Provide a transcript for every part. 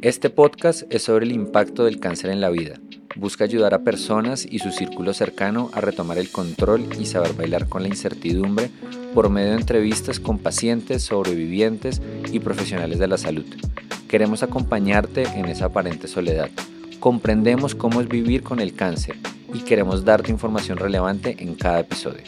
Este podcast es sobre el impacto del cáncer en la vida. Busca ayudar a personas y su círculo cercano a retomar el control y saber bailar con la incertidumbre por medio de entrevistas con pacientes, sobrevivientes y profesionales de la salud. Queremos acompañarte en esa aparente soledad. Comprendemos cómo es vivir con el cáncer y queremos darte información relevante en cada episodio.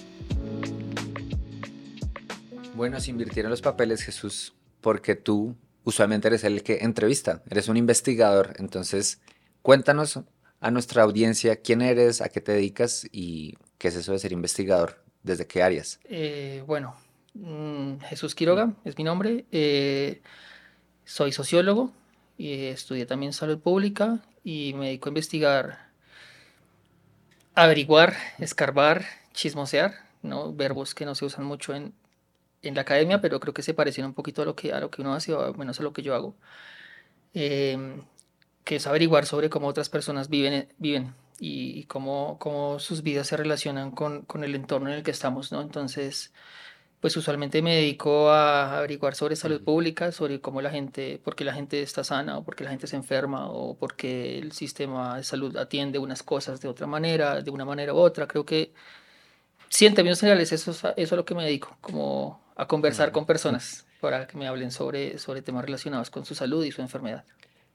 Bueno, se invirtieron los papeles, Jesús, porque tú usualmente eres el que entrevista, eres un investigador, entonces cuéntanos a nuestra audiencia quién eres, a qué te dedicas y qué es eso de ser investigador, desde qué áreas. Eh, bueno, mm, Jesús Quiroga es mi nombre, eh, soy sociólogo y estudié también salud pública y me dedico a investigar, averiguar, escarbar, chismosear, ¿no? verbos que no se usan mucho en, en la academia, pero creo que se parecen un poquito a lo que, a lo que uno hace, o menos a lo que yo hago, em, que es averiguar sobre cómo otras personas viven, viven y, cómo, cómo, sus vidas se relacionan con, con, el entorno en el que estamos, ¿no? Entonces, pues usualmente me dedico a averiguar sobre salud pública, sobre cómo la gente, por qué la gente está sana, o por qué la gente se enferma, o por qué el sistema de salud atiende unas cosas de otra manera, de una manera u otra. Creo que sí, en términos generales, eso, eso es a lo que me dedico, como a conversar con personas para que me hablen sobre, sobre temas relacionados con su salud y su enfermedad.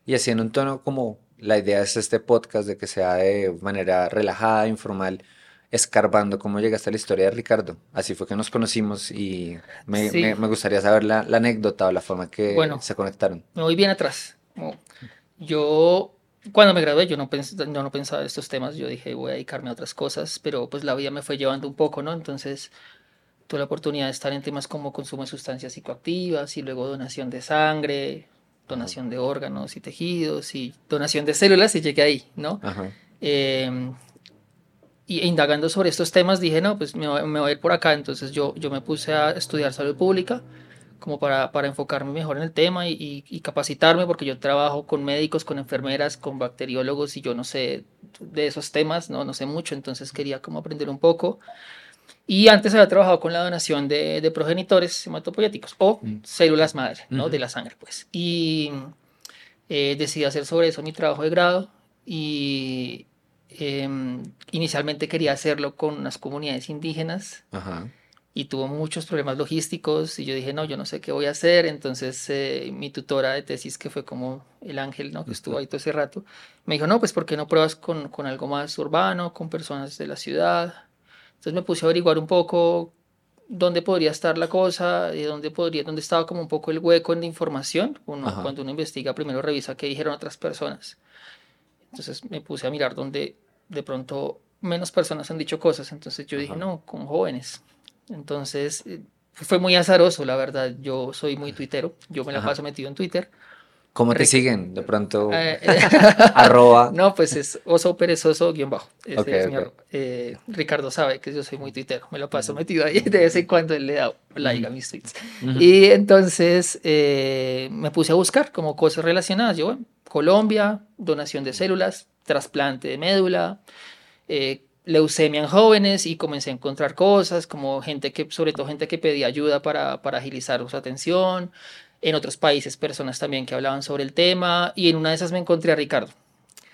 Y así en un tono como la idea es este podcast de que sea de manera relajada, informal, escarbando cómo llegaste a la historia de Ricardo. Así fue que nos conocimos y me, me, gustaría saber la, la, anécdota o la forma que bueno, se conectaron. Me voy bien atrás. Yo, cuando me gradué, yo no, pensé, no, no pensaba en estos temas. Yo dije, voy a dedicarme a otras cosas, pero pues la vida me fue llevando un poco, ¿no? Entonces tuve la oportunidad de estar en temas como consumo de sustancias psicoactivas y luego donación de sangre, donación de órganos y tejidos y donación de células y llegué ahí, ¿no? Em, y indagando sobre estos temas dije, no, pues me, voy a ir por acá. Entonces yo, yo me puse a estudiar salud pública como para, para enfocarme mejor en el tema y, y, capacitarme porque yo trabajo con médicos, con enfermeras, con bacteriólogos y yo no sé de esos temas, no, no sé mucho, entonces quería como aprender un poco. Y antes había trabajado con la donación de, de progenitores hematopoyéticos o mm. células madre, ¿no? De la sangre, pues. Y eh, decidí hacer sobre eso mi trabajo de grado y em, inicialmente quería hacerlo con unas comunidades indígenas y tuvo muchos problemas logísticos y yo dije, no, yo no sé qué voy a hacer. Entonces eh, mi tutora de tesis, que fue como el ángel, ¿no? Que estuvo ahí todo ese rato, me dijo, no, pues ¿por qué no pruebas con, con algo más urbano, con personas de la ciudad? Entonces me puse a averiguar un poco dónde podría estar la cosa, de dónde podría, dónde estaba como un poco el hueco en la información. Uno, cuando uno investiga, primero revisa qué dijeron otras personas. Entonces me puse a mirar dónde de pronto menos personas han dicho cosas. Entonces yo dije, no, con jóvenes. Entonces eh, fue muy azaroso, la verdad. Yo soy muy tuitero, yo me la paso metido en Twitter. ¿Cómo te siguen? De pronto, eh, eh, arroba. No, pues es oso perezoso guion bajo. Eh, Ricardo sabe que yo soy muy tuitero, me lo paso metido ahí de vez en cuando él le da like a mis tweets. Y entonces me puse a buscar como cosas relacionadas. Yo, bueno, Colombia, donación de células, trasplante de médula, leucemia en jóvenes y comencé a encontrar cosas como gente que, sobre todo gente que pedía ayuda para, para agilizar su atención, en otros países personas también que hablaban sobre el tema y en una de esas me encontré a Ricardo.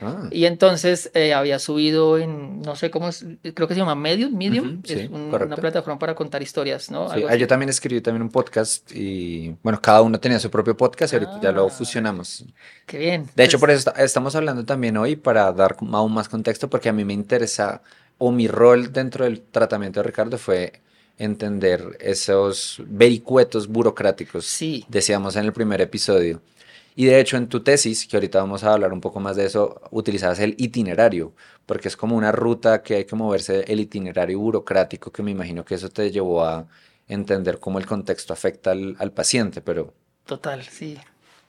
Ah. Y entonces eh, había subido en, no sé cómo es, creo que se llama Medium, Medium, es una plataforma para contar historias, ¿no? Sí, ah, yo también escribí también un podcast y, bueno, cada uno tenía su propio podcast y ahorita ya lo ah. fusionamos. Qué bien. De hecho, por eso estamos hablando también hoy para dar aún más contexto porque a mí me interesa, o mi rol dentro del tratamiento de Ricardo fue entender esos vericuetos burocráticos, sí. decíamos en el primer episodio. Y de hecho en tu tesis, que ahorita vamos a hablar un poco más de eso, utilizabas el itinerario, porque es como una ruta que hay que moverse, el itinerario burocrático, que me imagino que eso te llevó a entender cómo el contexto afecta al, al paciente, pero... Total, sí.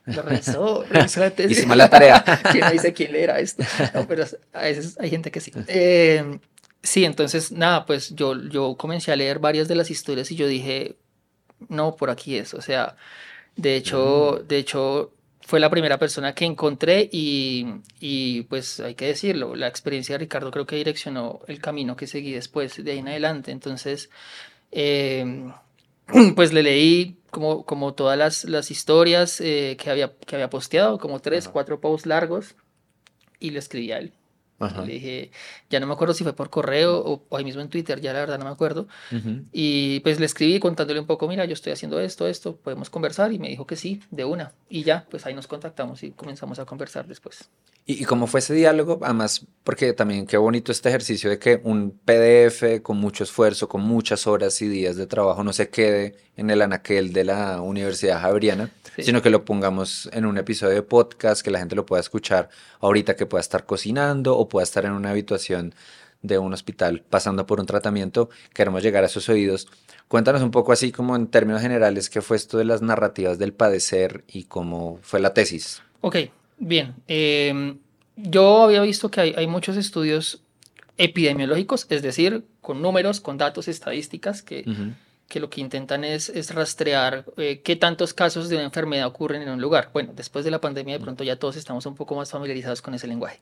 Lo revisó, revisó la tesis. Hicimos la tarea. ¿Quién dice quién leerá esto? No, pero a veces hay gente que sí. Eh, Sí, entonces nada, pues yo, yo comencé a leer varias de las historias y yo dije, no, por aquí es. O sea, de hecho, mm. de hecho fue la primera persona que encontré y, y, pues hay que decirlo, la experiencia de Ricardo creo que direccionó el camino que seguí después de ahí en adelante. Entonces, em, pues le leí como, como todas las, las historias eh, que, había, que había posteado, como tres, cuatro posts largos, y le escribí a él. Le dije, ya no me acuerdo si fue por correo o, ahí mismo en Twitter, ya la verdad no me acuerdo. Y pues le escribí contándole un poco, mira, yo estoy haciendo esto, esto, podemos conversar. Y me dijo que sí, de una. Y ya, pues ahí nos contactamos y comenzamos a conversar después. ¿Y, cómo fue ese diálogo? Además, porque también qué bonito este ejercicio de que un PDF con mucho esfuerzo, con muchas horas y días de trabajo no se quede en el anaquel de la Universidad Javeriana, sino que lo pongamos en un episodio de podcast, que la gente lo pueda escuchar ahorita que pueda estar cocinando o pueda estar en una habitación de un hospital pasando por un tratamiento. Queremos llegar a sus oídos. Cuéntanos un poco así como en términos generales qué fue esto de las narrativas del padecer y cómo fue la tesis. Ok, Bien, em, yo había visto que hay, muchos estudios epidemiológicos, es decir, con números, con datos, estadísticas, que, que lo que intentan es, es rastrear eh, qué tantos casos de una enfermedad ocurren en un lugar. Bueno, después de la pandemia de pronto ya todos estamos un poco más familiarizados con ese lenguaje,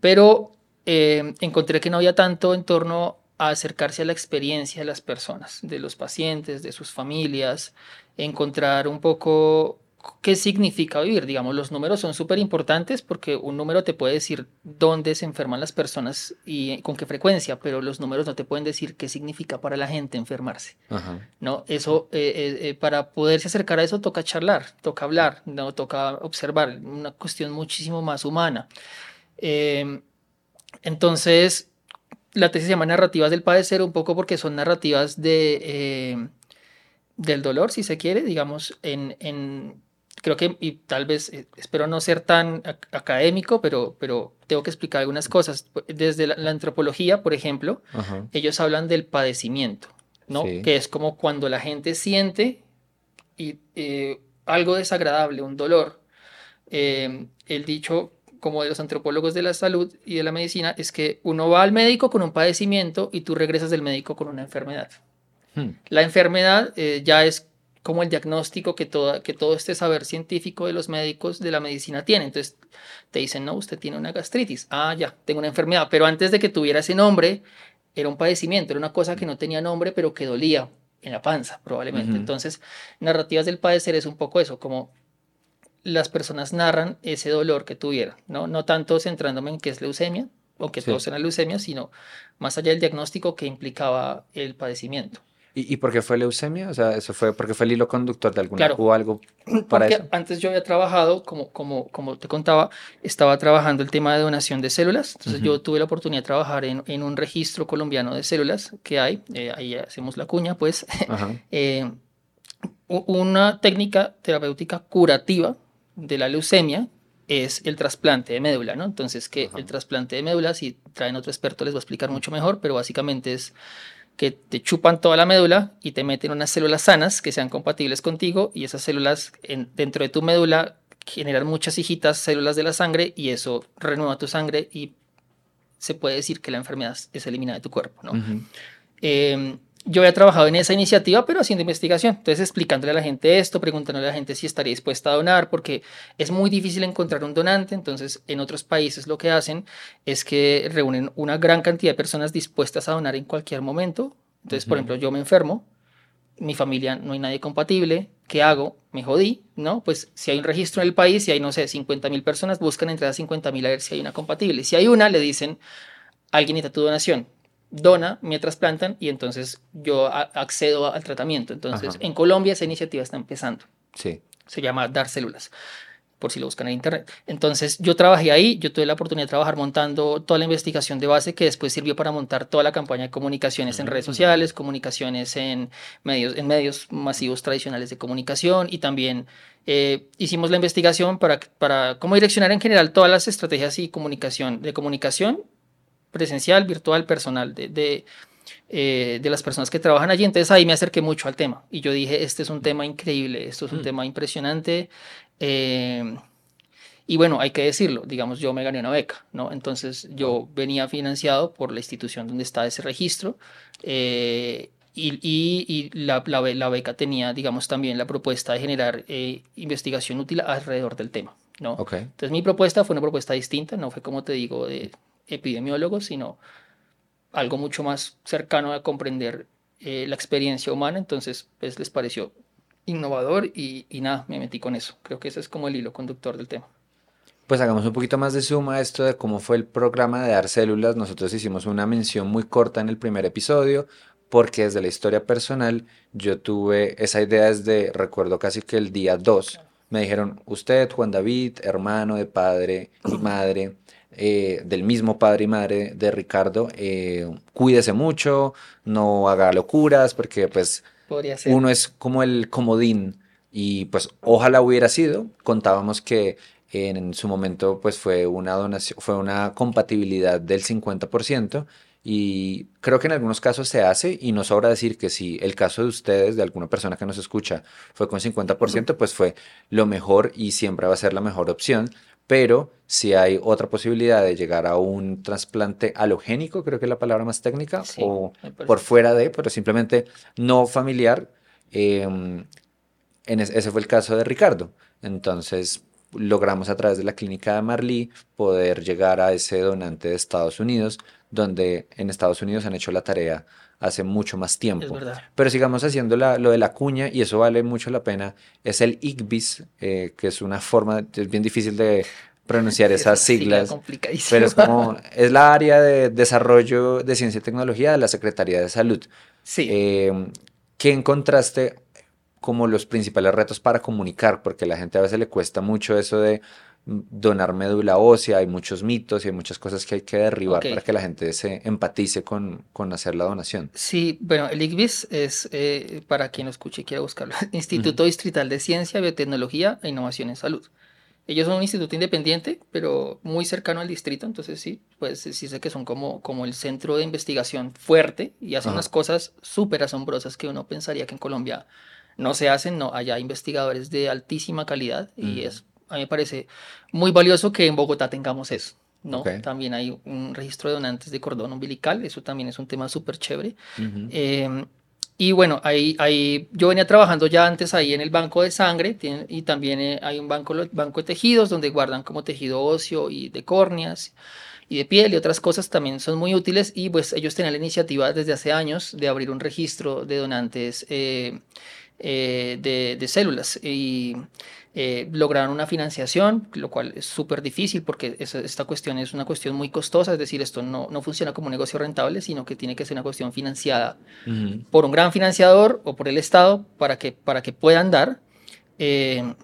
pero em, encontré que no había tanto en torno a acercarse a la experiencia de las personas, de los pacientes, de sus familias, encontrar un poco qué significa vivir. Digamos, los números son súper importantes porque un número te puede decir dónde se enferman las personas y con qué frecuencia, pero los números no te pueden decir qué significa para la gente enfermarse. ¿no? Eso, eh, eh, eh, para poderse acercar a eso toca charlar, toca hablar, no toca observar, una cuestión muchísimo más humana. Em, entonces, la tesis se llama Narrativas del Padecer un poco porque son narrativas de... del dolor, si se quiere, digamos, en, en creo que, y tal vez, eh, espero no ser tan académico, pero, pero tengo que explicar algunas cosas. Desde la, antropología, por ejemplo, ellos hablan del padecimiento, ¿no? Que es como cuando la gente siente y, eh, algo desagradable, un dolor. Em, el dicho como de los antropólogos de la salud y de la medicina es que uno va al médico con un padecimiento y tú regresas del médico con una enfermedad. Hmm. La enfermedad eh, ya es como el diagnóstico que, toda, que todo este saber científico de los médicos de la medicina tiene. Entonces te dicen, no, usted tiene una gastritis. Ah, ya, tengo una enfermedad. Pero antes de que tuviera ese nombre, era un padecimiento, era una cosa que no tenía nombre, pero que dolía en la panza, probablemente. Entonces, narrativas del padecer es un poco eso, como las personas narran ese dolor que tuvieron, ¿no? No tanto centrándome en qué es leucemia, o que todos eran leucemia, sino más allá del diagnóstico que implicaba el padecimiento. ¿Y, por qué fue leucemia? O sea, ¿eso fue porque fue el hilo conductor de alguna claro, o algo para porque Antes yo había trabajado, como, como, como te contaba, estaba trabajando el tema de donación de células. Entonces yo tuve la oportunidad de trabajar en, en, un registro colombiano de células que hay. Eh, ahí hacemos la cuña, pues. eh, una técnica terapéutica curativa de la leucemia es el trasplante de médula, ¿no? Entonces, que el trasplante de médula, si traen otro experto les va a explicar mucho mejor, pero básicamente es que te chupan toda la médula y te meten unas células sanas que sean compatibles contigo y esas células dentro de tu médula generan muchas hijitas, células de la sangre y eso renueva tu sangre y se puede decir que la enfermedad es eliminada de tu cuerpo. ¿no? Yo había trabajado en esa iniciativa, pero haciendo investigación. Entonces, explicándole a la gente esto, preguntándole a la gente si estaría dispuesta a donar, porque es muy difícil encontrar un donante. Entonces, en otros países lo que hacen es que reúnen una gran cantidad de personas dispuestas a donar en cualquier momento. Entonces, por ejemplo, yo me enfermo, mi familia no hay nadie compatible, ¿qué hago? Me jodí, ¿no? Pues si hay un registro en el país, si hay, no sé, 50 mil personas, buscan entre las 50 mil a ver si hay una compatible. Si hay una, le dicen, alguien necesita tu donación dona, me trasplantan y entonces yo accedo al tratamiento. Entonces, en Colombia esa iniciativa está empezando. Sí. Se llama Dar Células, por si lo buscan en internet. Entonces, yo trabajé ahí, yo tuve la oportunidad de trabajar montando toda la investigación de base que después sirvió para montar toda la campaña de comunicaciones en redes sociales, comunicaciones en medios, en medios masivos tradicionales de comunicación y también eh, hicimos la investigación para, para cómo direccionar en general todas las estrategias y comunicación, de comunicación presencial, virtual, personal de, de, eh, de, las personas que trabajan allí. Entonces ahí me acerqué mucho al tema y yo dije, este es un tema increíble, esto es un mm. tema impresionante. Eh, y bueno, hay que decirlo, digamos, yo me gané una beca, ¿no? Entonces yo venía financiado por la institución donde está ese registro. Eh, y, y, la, la, la, beca tenía, digamos, también la propuesta de generar investigación útil alrededor del tema, ¿no? Entonces mi propuesta fue una propuesta distinta, no fue como te digo, de epidemiólogos, sino algo mucho más cercano a comprender eh, la experiencia humana, entonces pues les pareció innovador y, y nada, me metí con eso. Creo que ese es como el hilo conductor del tema. Pues hagamos un poquito más de suma esto de cómo fue el programa de dar células. Nosotros hicimos una mención muy corta en el primer episodio, porque desde la historia personal yo tuve esa idea desde, recuerdo casi que el día 2, me dijeron, usted, Juan David, hermano de padre y madre, eh, del mismo padre y madre de Ricardo, eh, cuídese mucho, no haga locuras, porque pues uno es como el comodín. Y pues ojalá hubiera sido, contábamos que en su momento pues fue una donación, fue una compatibilidad del 50% y creo que en algunos casos se hace y no sobra decir que si el caso de ustedes, de alguna persona que nos escucha, fue con 50%, pues fue lo mejor y siempre va a ser la mejor opción. Pero si hay otra posibilidad de llegar a un trasplante halogénico, creo que es la palabra más técnica, o por fuera de, pero simplemente no familiar, em, en ese fue el caso de Ricardo. Entonces, logramos a través de la clínica de Marley poder llegar a ese donante de Estados Unidos, donde en Estados Unidos han hecho la tarea hace mucho más tiempo. Pero sigamos haciendo lo de la cuña y eso vale mucho la pena. Es el IGBIS, eh, que es una forma, es bien difícil de pronunciar esas siglas, pero es como, es la área de desarrollo de ciencia y tecnología de la Secretaría de Salud. Sí. Eh, ¿Qué encontraste como los principales retos para comunicar? Porque a la gente a veces le cuesta mucho eso de donar médula ósea, hay muchos mitos y hay muchas cosas que hay que derribar para que la gente se empatice con, con hacer la donación. Sí, bueno, el ICBIS es, eh, para quien lo escuche y quiera buscarlo, Instituto Distrital de Ciencia, Biotecnología e Innovación en Salud. Ellos son un instituto independiente, pero muy cercano al distrito, entonces sí, pues sí sé que son como, como el centro de investigación fuerte y hacen unas cosas súper asombrosas que uno pensaría que en Colombia no se hacen, no, allá hay investigadores de altísima calidad y es a mí me parece muy valioso que en Bogotá tengamos eso. ¿no? También hay un registro de donantes de cordón umbilical, eso también es un tema súper chévere. Em, y bueno, ahí, ahí, yo venía trabajando ya antes ahí en el banco de sangre y también eh, hay un banco, banco de tejidos donde guardan como tejido óseo y de córneas y de piel y otras cosas también son muy útiles y pues ellos tenían la iniciativa desde hace años de abrir un registro de donantes eh, eh, de, de, células y eh, lograron una financiación, lo cual es súper difícil porque esta cuestión es una cuestión muy costosa, es decir, esto no, no funciona como un negocio rentable, sino que tiene que ser una cuestión financiada por un gran financiador o por el Estado para que, para que puedan dar. Eh,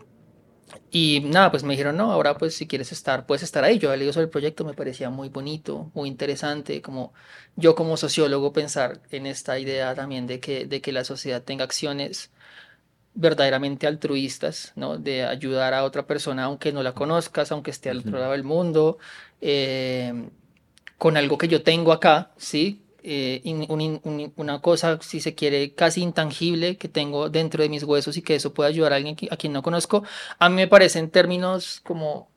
y nada, pues me dijeron, no, ahora pues si quieres estar, puedes estar ahí. Yo había leído sobre el proyecto, me parecía muy bonito, muy interesante, como yo como sociólogo pensar en esta idea también de que, de que la sociedad tenga acciones verdaderamente altruistas, ¿no? De ayudar a otra persona aunque no la conozcas, aunque esté al otro lado del mundo, eh, con algo que yo tengo acá, ¿sí? Eh, una cosa, si se quiere, casi intangible que tengo dentro de mis huesos y que eso puede ayudar a alguien a quien no conozco, a mí me parece en términos como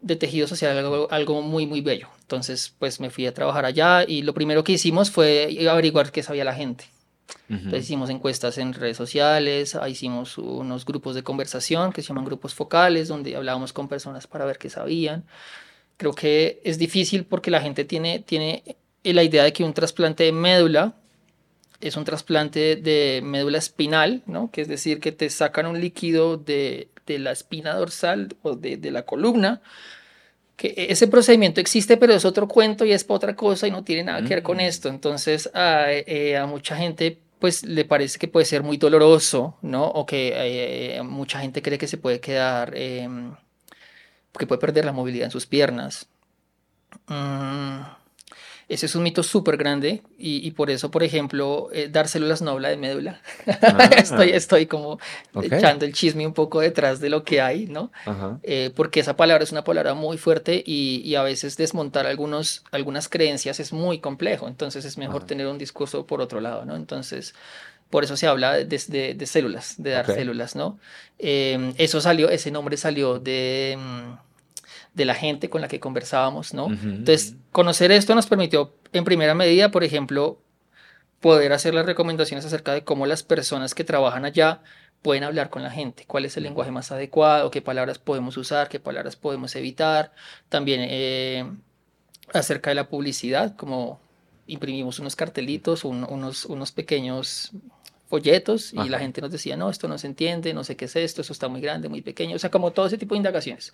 de tejido social algo, algo muy, muy bello. Entonces, pues me fui a trabajar allá y lo primero que hicimos fue averiguar qué sabía la gente. Entonces hicimos encuestas en redes sociales, hicimos unos grupos de conversación que se llaman grupos focales, donde hablábamos con personas para ver qué sabían. Creo que es difícil porque la gente tiene, tiene la idea de que un trasplante de médula es un trasplante de médula espinal, ¿no? que es decir, que te sacan un líquido de, de la espina dorsal o de, de la columna, que ese procedimiento existe, pero es otro cuento y es otra cosa y no tiene nada que ver con mm. esto. Entonces, a, eh, a mucha gente pues le parece que puede ser muy doloroso, ¿no? O que eh, mucha gente cree que se puede quedar, eh, que puede perder la movilidad en sus piernas. Mm, ese es un mito súper grande y, por eso, por ejemplo, eh, dar células no habla de médula. Ah. estoy, estoy como echando el chisme un poco detrás de lo que hay, ¿no? Eh, porque esa palabra es una palabra muy fuerte y, a veces desmontar algunos, algunas creencias es muy complejo. Entonces es mejor tener un discurso por otro lado, ¿no? Entonces, por eso se habla de, de, células, de dar células, ¿no? Eh, eso salió, ese nombre salió de... Mm, de la gente con la que conversábamos, ¿no? Entonces, conocer esto nos permitió, en primera medida, por ejemplo, poder hacer las recomendaciones acerca de cómo las personas que trabajan allá pueden hablar con la gente, cuál es el lenguaje más adecuado, qué palabras podemos usar, qué palabras podemos evitar, también eh, acerca de la publicidad, como imprimimos unos cartelitos, unos, unos pequeños folletos y la gente nos decía, no, esto no se entiende, no sé qué es esto, eso está muy grande, muy pequeño, o sea, como todo ese tipo de indagaciones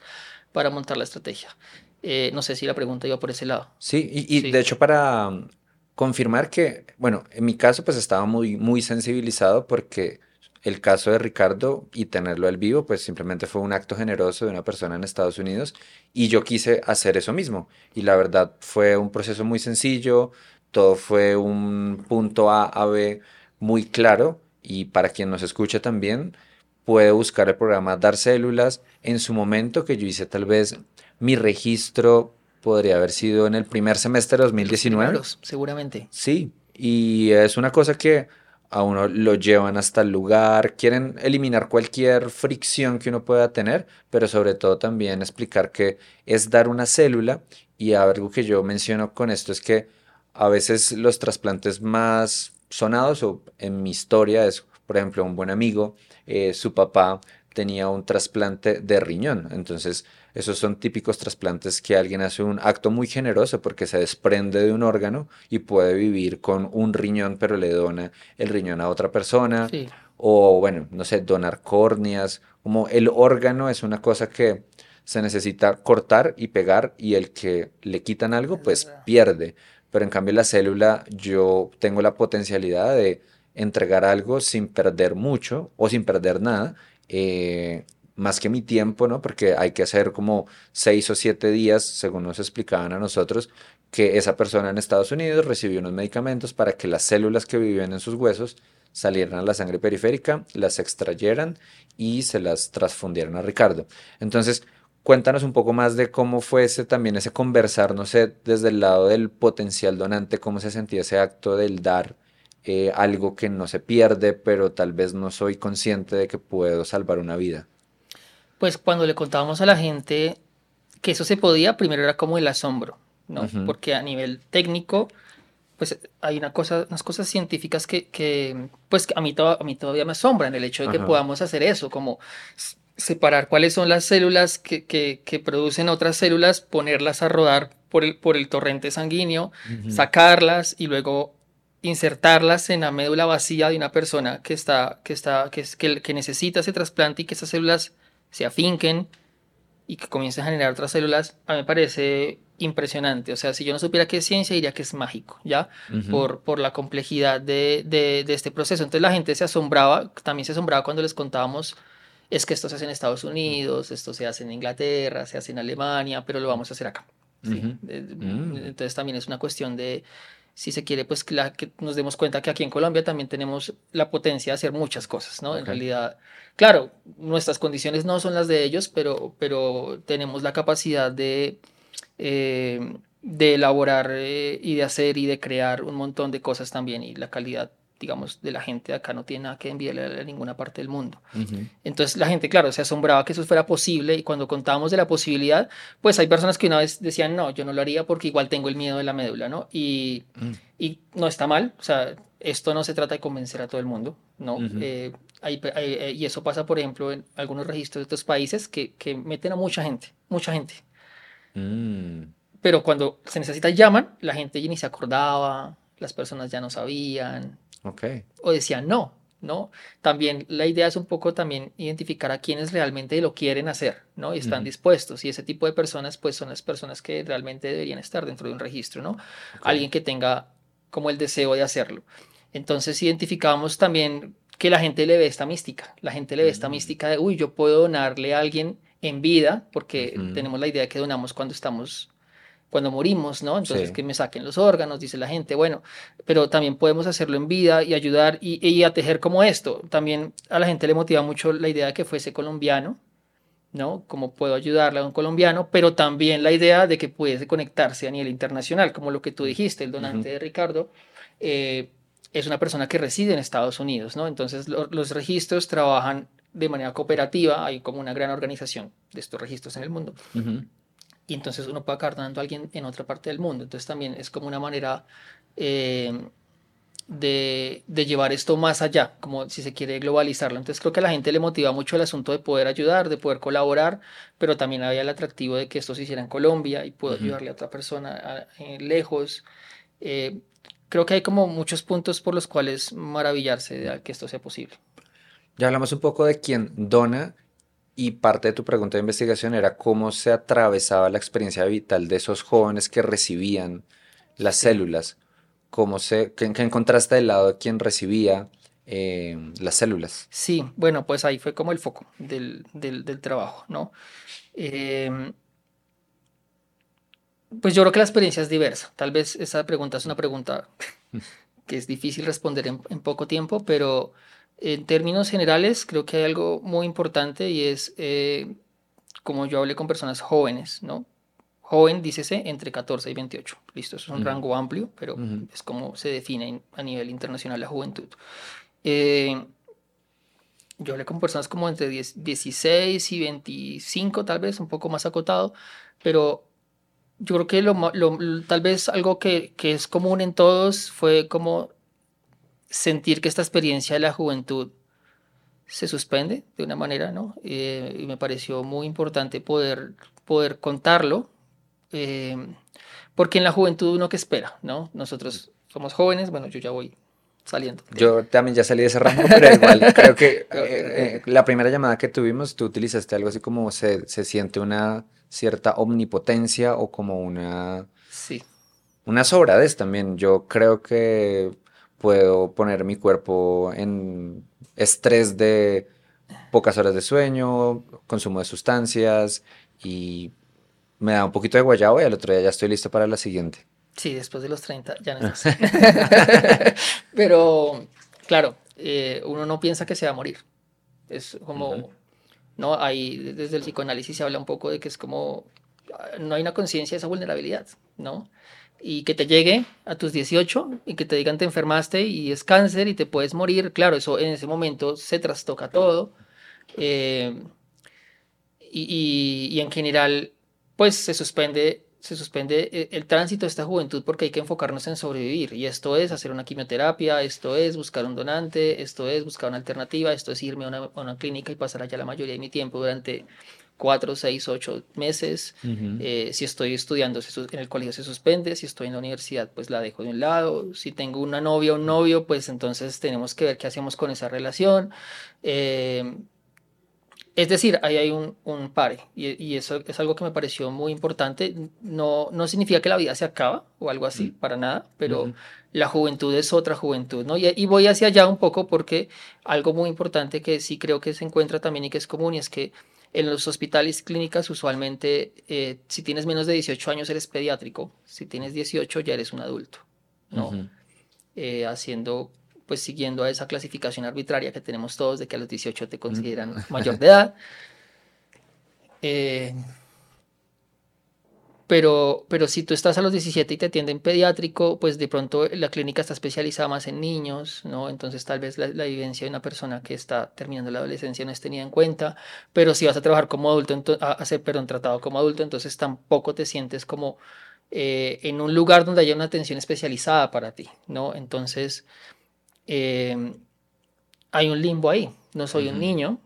para montar la estrategia. Eh, no sé si la pregunta iba por ese lado. Sí, y, de hecho para um, confirmar que, bueno, en mi caso pues estaba muy, muy sensibilizado porque el caso de Ricardo y tenerlo al vivo, pues simplemente fue un acto generoso de una persona en Estados Unidos y yo quise hacer eso mismo. Y la verdad fue un proceso muy sencillo, todo fue un punto A a B muy claro y para quien nos escuche también puede buscar el programa Dar Células. En su momento que yo hice tal vez mi registro podría haber sido en el primer semestre de 2019. seguramente. Sí, y es una cosa que a uno lo llevan hasta el lugar, quieren eliminar cualquier fricción que uno pueda tener, pero sobre todo también explicar que es dar una célula y algo que yo menciono con esto es que a veces los trasplantes más sonados o en mi historia es, por ejemplo, un buen amigo, eh, su papá tenía un trasplante de riñón. Entonces, esos son típicos trasplantes que alguien hace un acto muy generoso porque se desprende de un órgano y puede vivir con un riñón, pero le dona el riñón a otra persona. O, bueno, no sé, donar córneas. Como el órgano es una cosa que se necesita cortar y pegar y el que le quitan algo, pues pierde pero en cambio la célula yo tengo la potencialidad de entregar algo sin perder mucho o sin perder nada, eh, más que mi tiempo, ¿no? Porque hay que hacer como seis o siete días, según nos explicaban a nosotros, que esa persona en Estados Unidos recibió unos medicamentos para que las células que viven en sus huesos salieran a la sangre periférica, las extrayeran y se las transfundieran a Ricardo. Entonces, Cuéntanos un poco más de cómo fue ese, también ese conversar, no sé, desde el lado del potencial donante, cómo se sentía ese acto del dar eh, algo que no se pierde, pero tal vez no soy consciente de que puedo salvar una vida. Pues cuando le contábamos a la gente que eso se podía, primero era como el asombro, ¿no? Porque a nivel técnico, pues hay una cosa, unas cosas científicas que, que pues a mí, a mí todavía me asombran el hecho de que podamos hacer eso, como separar cuáles son las células que, que, producen otras células, ponerlas a rodar por el, por el torrente sanguíneo, sacarlas y luego insertarlas en la médula vacía de una persona que, está, que, está, que, que, que necesita ese trasplante y que esas células se afinquen y que comiencen a generar otras células, a mí me parece impresionante. O sea, si yo no supiera qué es ciencia, diría que es mágico, ¿ya? por, por la complejidad de, de, de, este proceso. Entonces la gente se asombraba, también se asombraba cuando les contábamos es que esto se hace en Estados Unidos, esto se hace en Inglaterra, se hace en Alemania, pero lo vamos a hacer acá. Mm. Entonces también es una cuestión de, si se quiere, pues que, que, nos demos cuenta que aquí en Colombia también tenemos la potencia de hacer muchas cosas, ¿no? En realidad, claro, nuestras condiciones no son las de ellos, pero, pero tenemos la capacidad de, eh, de elaborar eh, y de hacer y de crear un montón de cosas también y la calidad digamos, de la gente de acá no tiene nada que enviarle a ninguna parte del mundo. Entonces la gente, claro, se asombraba que eso fuera posible y cuando contábamos de la posibilidad, pues hay personas que una vez decían, no, yo no lo haría porque igual tengo el miedo de la médula, ¿no? Y, mm. y no está mal, o sea, esto no se trata de convencer a todo el mundo, ¿no? Eh, eh, y eso pasa, por ejemplo, en algunos registros de estos países que, que meten a mucha gente, mucha gente. Mm. Pero cuando se necesita llaman, la gente ya ni se acordaba, las personas ya no sabían, o decían no, ¿no? También la idea es un poco también identificar a quienes realmente lo quieren hacer, ¿no? Y están dispuestos. Y ese tipo de personas, pues son las personas que realmente deberían estar dentro de un registro, ¿no? Alguien que tenga como el deseo de hacerlo. Entonces identificamos también que la gente le ve esta mística. La gente le ve esta mm. mística de, uy, yo puedo donarle a alguien en vida, porque tenemos la idea de que donamos cuando estamos cuando morimos, ¿no? Entonces que me saquen los órganos, dice la gente, bueno, pero también podemos hacerlo en vida y ayudar y, a tejer como esto. También a la gente le motiva mucho la idea de que fuese colombiano, ¿no? Como puedo ayudarle a un colombiano, pero también la idea de que puede conectarse a nivel internacional, como lo que tú dijiste, el donante de Ricardo. Eh, es una persona que reside en Estados Unidos, ¿no? Entonces los registros trabajan de manera cooperativa, hay como una gran organización de estos registros en el mundo y entonces uno puede acabar dando a alguien en otra parte del mundo. Entonces también es como una manera eh, de, de, llevar esto más allá, como si se quiere globalizarlo. Entonces creo que a la gente le motiva mucho el asunto de poder ayudar, de poder colaborar, pero también había el atractivo de que esto se hiciera en Colombia y puedo ayudarle a otra persona eh, lejos. Eh, creo que hay como muchos puntos por los cuales maravillarse de que esto sea posible. Ya hablamos un poco de quién dona y parte de tu pregunta de investigación era cómo se atravesaba la experiencia vital de esos jóvenes que recibían las células, cómo se, qué, encontraste del lado de quien recibía eh, las células. Sí, bueno, pues ahí fue como el foco del, trabajo, ¿no? Em, pues yo creo que la experiencia es diversa. Tal vez esa pregunta es una pregunta que es difícil responder en poco tiempo, pero en términos generales, creo que hay algo muy importante y es, eh, como yo hablé con personas jóvenes, ¿no? Joven, dícese, entre 14 y 28. Listo, eso es un rango amplio, pero es como se define a nivel internacional la juventud. Eh, yo hablé con personas como entre 16 y 25, tal vez, un poco más acotado, pero yo creo que lo, tal vez algo que, que es común en todos fue como sentir que esta experiencia de la juventud se suspende de una manera, ¿no? Eh, y me pareció muy importante poder, poder contarlo, eh, porque en la juventud uno que espera, ¿no? Nosotros somos jóvenes, bueno, yo ya voy saliendo. Yo también ya salí de ese rango, pero igual creo que eh, la primera llamada que tuvimos, tú utilizaste algo así como se, se siente una cierta omnipotencia o como una... Sí. Una sobradez también. Yo creo que puedo poner mi cuerpo en estrés de pocas horas de sueño, consumo de sustancias y me da un poquito de guayabo y al otro día ya estoy listo para la siguiente. Sí, después de los 30 ya no es Pero, claro, eh, uno no piensa que se va a morir. Es como, ¿no? Hay, desde el psicoanálisis se habla un poco de que es como, no hay una conciencia de esa vulnerabilidad, ¿no? Y que te llegue a tus 18 y que te digan te enfermaste y es cáncer y te puedes morir, claro, eso en ese momento se trastoca todo. Eh, y, y, en general, pues se suspende, se suspende el, el, tránsito de esta juventud porque hay que enfocarnos en sobrevivir. Y esto es hacer una quimioterapia, esto es buscar un donante, esto es buscar una alternativa, esto es irme a una, a una clínica y pasar allá la mayoría de mi tiempo durante cuatro, seis, ocho meses. Eh, si estoy estudiando en el colegio se suspende, si estoy en la universidad pues la dejo de un lado, si tengo una novia o un novio pues entonces tenemos que ver qué hacemos con esa relación. Eh, es decir, ahí hay un, un pare y, eso es algo que me pareció muy importante. No, no significa que la vida se acaba o algo así, para nada, pero la juventud es otra juventud, ¿no? Y, y, voy hacia allá un poco porque algo muy importante que sí creo que se encuentra también y que es común y es que en los hospitales clínicas usualmente eh, si tienes menos de 18 años eres pediátrico, si tienes 18 ya eres un adulto, ¿no? Eh, haciendo, pues siguiendo a esa clasificación arbitraria que tenemos todos de que a los 18 te consideran mayor de edad. Eh, pero, pero si tú estás a los 17 y te atienden pediátrico, pues de pronto la clínica está especializada más en niños, ¿no? Entonces tal vez la, vivencia de una persona que está terminando la adolescencia no es tenida en cuenta, pero si vas a trabajar como adulto, a, a ser perdón, tratado como adulto, entonces tampoco te sientes como eh, en un lugar donde haya una atención especializada para ti, ¿no? Entonces em, hay un limbo ahí, no soy un niño,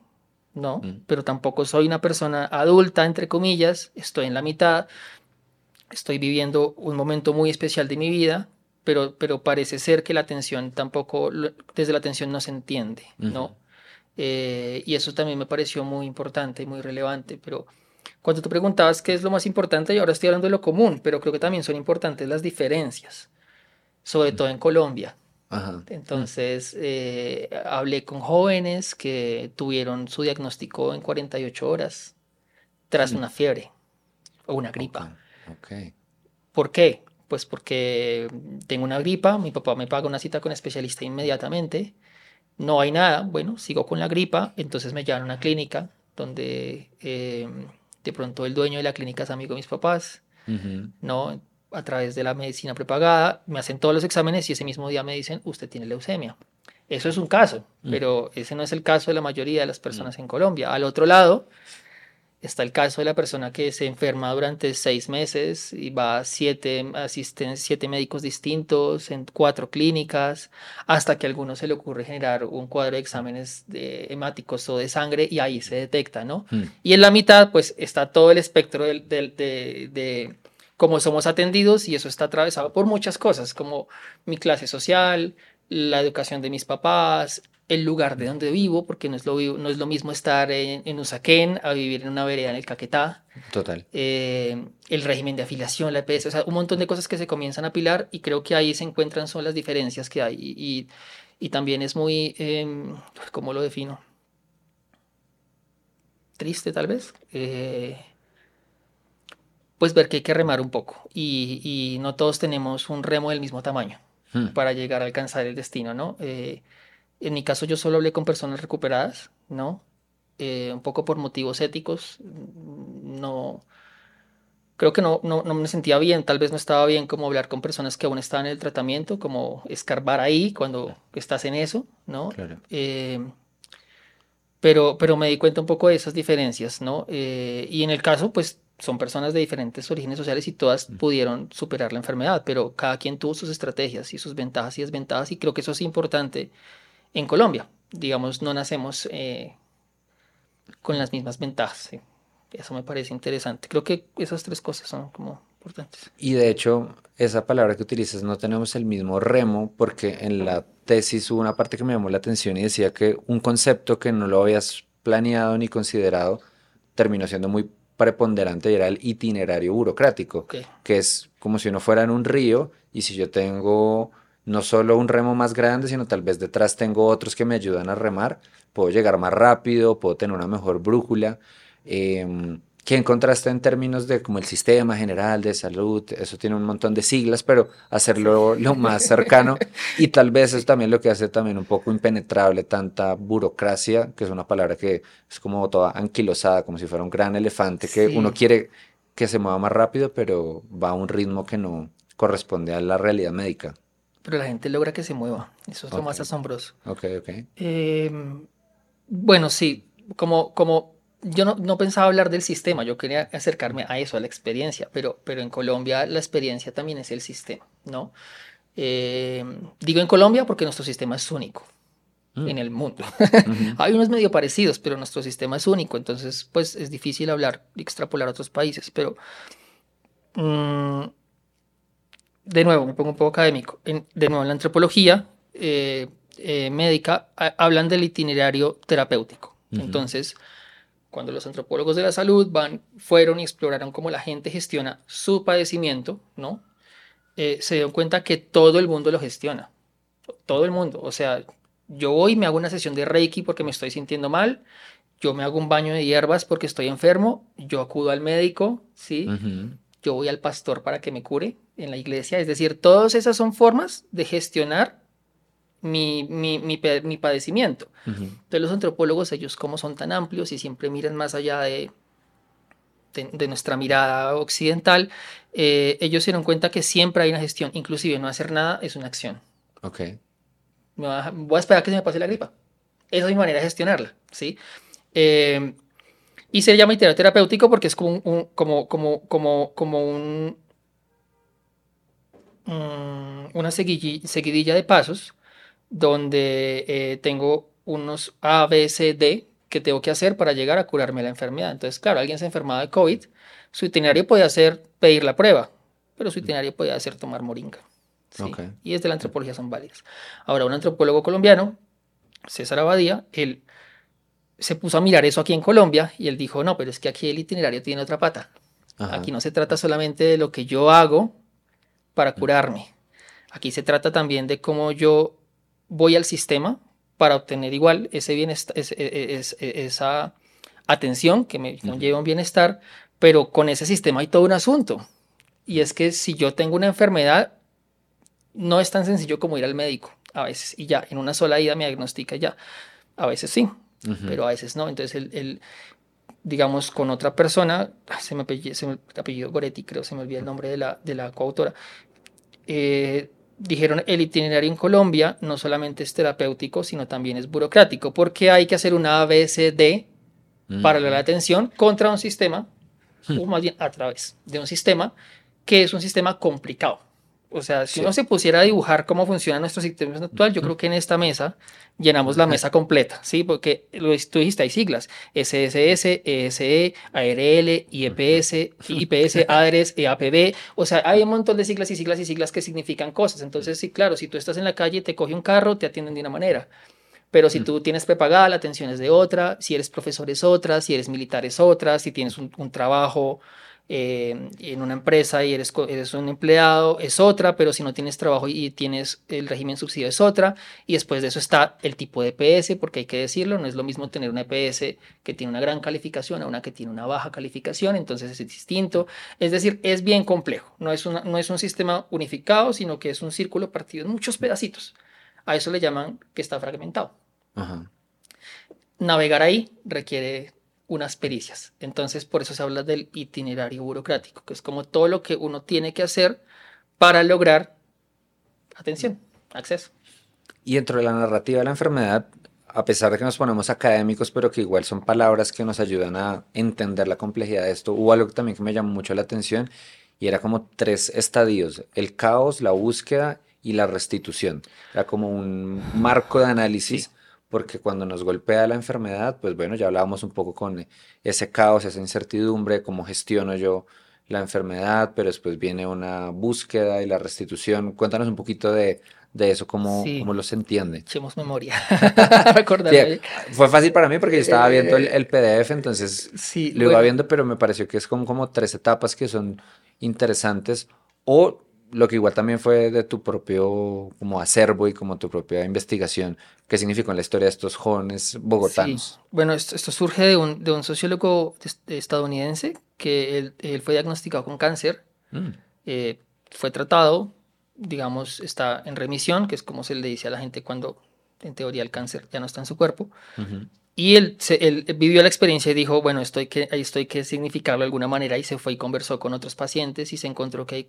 ¿no? Mm. Pero tampoco soy una persona adulta, entre comillas, estoy en la mitad, estoy viviendo un momento muy especial de mi vida, pero, pero parece ser que la atención tampoco, desde la atención no se entiende, ¿no? Eh, y eso también me pareció muy importante y muy relevante, pero cuando tú preguntabas qué es lo más importante, y ahora estoy hablando de lo común, pero creo que también son importantes las diferencias, sobre todo en Colombia. Entonces, eh, hablé con jóvenes que tuvieron su diagnóstico en 48 horas tras una fiebre o una gripa. ¿Por qué? Pues porque tengo una gripa, mi papá me paga una cita con especialista inmediatamente, no hay nada, bueno, sigo con la gripa, entonces me llevan a una clínica donde eh, de pronto el dueño de la clínica es amigo de mis papás, ¿no? A través de la medicina prepagada, me hacen todos los exámenes y ese mismo día me dicen, usted tiene leucemia. Eso es un caso, mm. pero ese no es el caso de la mayoría de las personas mm. en Colombia. Al otro lado, Está el caso de la persona que se enferma durante seis meses y va a siete, asisten siete médicos distintos en cuatro clínicas, hasta que a alguno se le ocurre generar un cuadro de exámenes de hemáticos o de sangre y ahí se detecta, ¿no? Hmm. Y en la mitad, pues está todo el espectro de, de como somos atendidos y eso está atravesado por muchas cosas, como mi clase social, la educación de mis papás, el lugar de donde vivo, porque no es lo, no es lo mismo estar en, en Usaquén a vivir en una vereda en el Caquetá. Total. Eh, el régimen de afiliación, la EPS, o sea, un montón de cosas que se comienzan a apilar y creo que ahí se encuentran son las diferencias que hay. Y, y, también es muy, eh, ¿cómo lo defino? Triste tal vez. Eh, pues ver que hay que remar un poco y, y no todos tenemos un remo del mismo tamaño hmm. para llegar a alcanzar el destino, ¿no? En mi caso yo solo hablé con personas recuperadas, ¿no? Eh, un poco por motivos éticos, no, creo que no, no, no, me sentía bien, tal vez no estaba bien como hablar con personas que aún estaban en el tratamiento, como escarbar ahí cuando estás en eso, ¿no? Claro. Eh, pero, pero me di cuenta un poco de esas diferencias, ¿no? Eh, y en el caso, pues son personas de diferentes orígenes sociales y todas mm. pudieron superar la enfermedad, pero cada quien tuvo sus estrategias y sus ventajas y desventajas y creo que eso es importante en Colombia. Digamos, no nacemos eh, con las mismas ventajas. Eso me parece interesante. Creo que esas tres cosas son como importantes. Y de hecho, esa palabra que utilizas, no tenemos el mismo remo, porque en la tesis hubo una parte que me llamó la atención y decía que un concepto que no lo habías planeado ni considerado terminó siendo muy preponderante y era el itinerario burocrático, que es como si uno fuera en un río y si yo tengo no solo un remo más grande, sino tal vez detrás tengo otros que me ayudan a remar, puedo llegar más rápido, puedo tener una mejor brújula. Eh, ¿Qué encontraste en términos de como el sistema general de salud? Eso tiene un montón de siglas, pero hacerlo lo más cercano y tal vez es también lo que hace también un poco impenetrable tanta burocracia, que es una palabra que es como toda anquilosada, como si fuera un gran elefante que uno quiere que se mueva más rápido, pero va a un ritmo que no corresponde a la realidad médica pero la gente logra que se mueva. Eso es lo más asombroso. Ok, ok. Em, bueno, sí, como, como yo no, no, pensaba hablar del sistema, yo quería acercarme a eso, a la experiencia, pero, pero en Colombia la experiencia también es el sistema, ¿no? Em, digo en Colombia porque nuestro sistema es único mm. en el mundo. Hay unos medio parecidos, pero nuestro sistema es único, entonces pues es difícil hablar, extrapolar a otros países, pero... Mm, de nuevo, me pongo un poco académico, de nuevo en la antropología eh, eh, médica hablan del itinerario terapéutico. Entonces, cuando los antropólogos de la salud van, fueron y exploraron cómo la gente gestiona su padecimiento, ¿no? Eh, se dieron cuenta que todo el mundo lo gestiona. Todo el mundo. O sea, yo voy y me hago una sesión de Reiki porque me estoy sintiendo mal. Yo me hago un baño de hierbas porque estoy enfermo. Yo acudo al médico, ¿sí? Yo voy al pastor para que me cure en la iglesia. Es decir, todas esas son formas de gestionar mi, mi, mi, padecimiento. Entonces los antropólogos, ellos como son tan amplios y siempre miran más allá de, de, nuestra mirada occidental, eh, ellos se dieron cuenta que siempre hay una gestión, inclusive no hacer nada es una acción. Ok. voy a esperar que se me pase la gripa. Esa es mi manera de gestionarla, ¿sí? Eh, y se llama itinerario terapéutico porque es como un, como, como, como, como un, Mm, una seguidilla de pasos donde eh, tengo unos A, B, C, D que tengo que hacer para llegar a curarme la enfermedad. Entonces, claro, alguien se enfermaba de COVID, su itinerario podía ser pedir la prueba, pero su itinerario podía ser tomar moringa. Y desde la antropología son válidas. Ahora, un antropólogo colombiano, César Abadía, él se puso a mirar eso aquí en Colombia y él dijo, no, pero es que aquí el itinerario tiene otra pata. Aquí no se trata solamente de lo que yo hago para curarme. Aquí se trata también de cómo yo voy al sistema para obtener igual ese bienestar, e, e, e, esa atención que me conlleva un bienestar, pero con ese sistema hay todo un asunto. Y es que si yo tengo una enfermedad, no es tan sencillo como ir al médico a veces y ya, en una sola ida me diagnostica ya. A veces sí, pero a veces no. Entonces, el, digamos, con otra persona, se me apellido, se me, apellido Goretti, creo, se me olvida el nombre de la, de la coautora, eh, dijeron el itinerario en Colombia no solamente es terapéutico, sino también es burocrático, porque hay que hacer una ABCD para la atención contra un sistema, hmm. o más bien a través de un sistema que es un sistema complicado. O sea, si uno se pusiera a dibujar cómo funciona nuestro sistema actual, yo creo que en esta mesa llenamos la mesa completa, ¿sí? Porque lo, tú dijiste, hay siglas, SSS, ESE, ARL, IEPS, IPS, ADRES, EAPB, o sea, hay un montón de siglas y siglas y siglas que significan cosas. Entonces, sí, claro, si tú estás en la calle, te coge un carro, te atienden de una manera. Pero si tú tienes prepagada, la atención es de otra, si eres profesor es otra, si eres militar es otra, si tienes un, un trabajo eh, en una empresa y eres, eres un empleado es otra, pero si no tienes trabajo y tienes el régimen subsidio es otra. Y después de eso está el tipo de EPS, porque hay que decirlo, no es lo mismo tener una EPS que tiene una gran calificación a una que tiene una baja calificación, entonces es distinto. Es decir, es bien complejo, no es, una, no es un sistema unificado, sino que es un círculo partido en muchos pedacitos. A eso le llaman que está fragmentado. Navegar ahí requiere unas pericias. Entonces, por eso se habla del itinerario burocrático, que es como todo lo que uno tiene que hacer para lograr atención, acceso. Y dentro de la narrativa de la enfermedad, a pesar de que nos ponemos académicos, pero que igual son palabras que nos ayudan a entender la complejidad de esto, hubo algo también que me llamó mucho la atención y era como tres estadios, el caos, la búsqueda y la restitución. Era como un marco de análisis porque cuando nos golpea la enfermedad, pues bueno, ya hablábamos un poco con ese caos, esa incertidumbre, cómo gestiono yo la enfermedad, pero después viene una búsqueda y la restitución. Cuéntanos un poquito de, de eso, cómo, cómo lo se entiende. Echemos memoria. fue fácil para mí porque yo estaba viendo el, el PDF, entonces sí, lo iba viendo, pero me pareció que es como, como tres etapas que son interesantes o lo que igual también fue de tu propio como acervo y como tu propia investigación, ¿qué significó en la historia de estos jóvenes bogotanos? Sí. Bueno, esto, surge de un, de un, sociólogo estadounidense que él, fue diagnosticado con cáncer, mm. eh, fue tratado, digamos, está en remisión, que es como se le dice a la gente cuando en teoría el cáncer ya no está en su cuerpo. Y él, él, vivió la experiencia y dijo, bueno, esto hay que, esto hay que significarlo de alguna manera y se fue y conversó con otros pacientes y se encontró que hay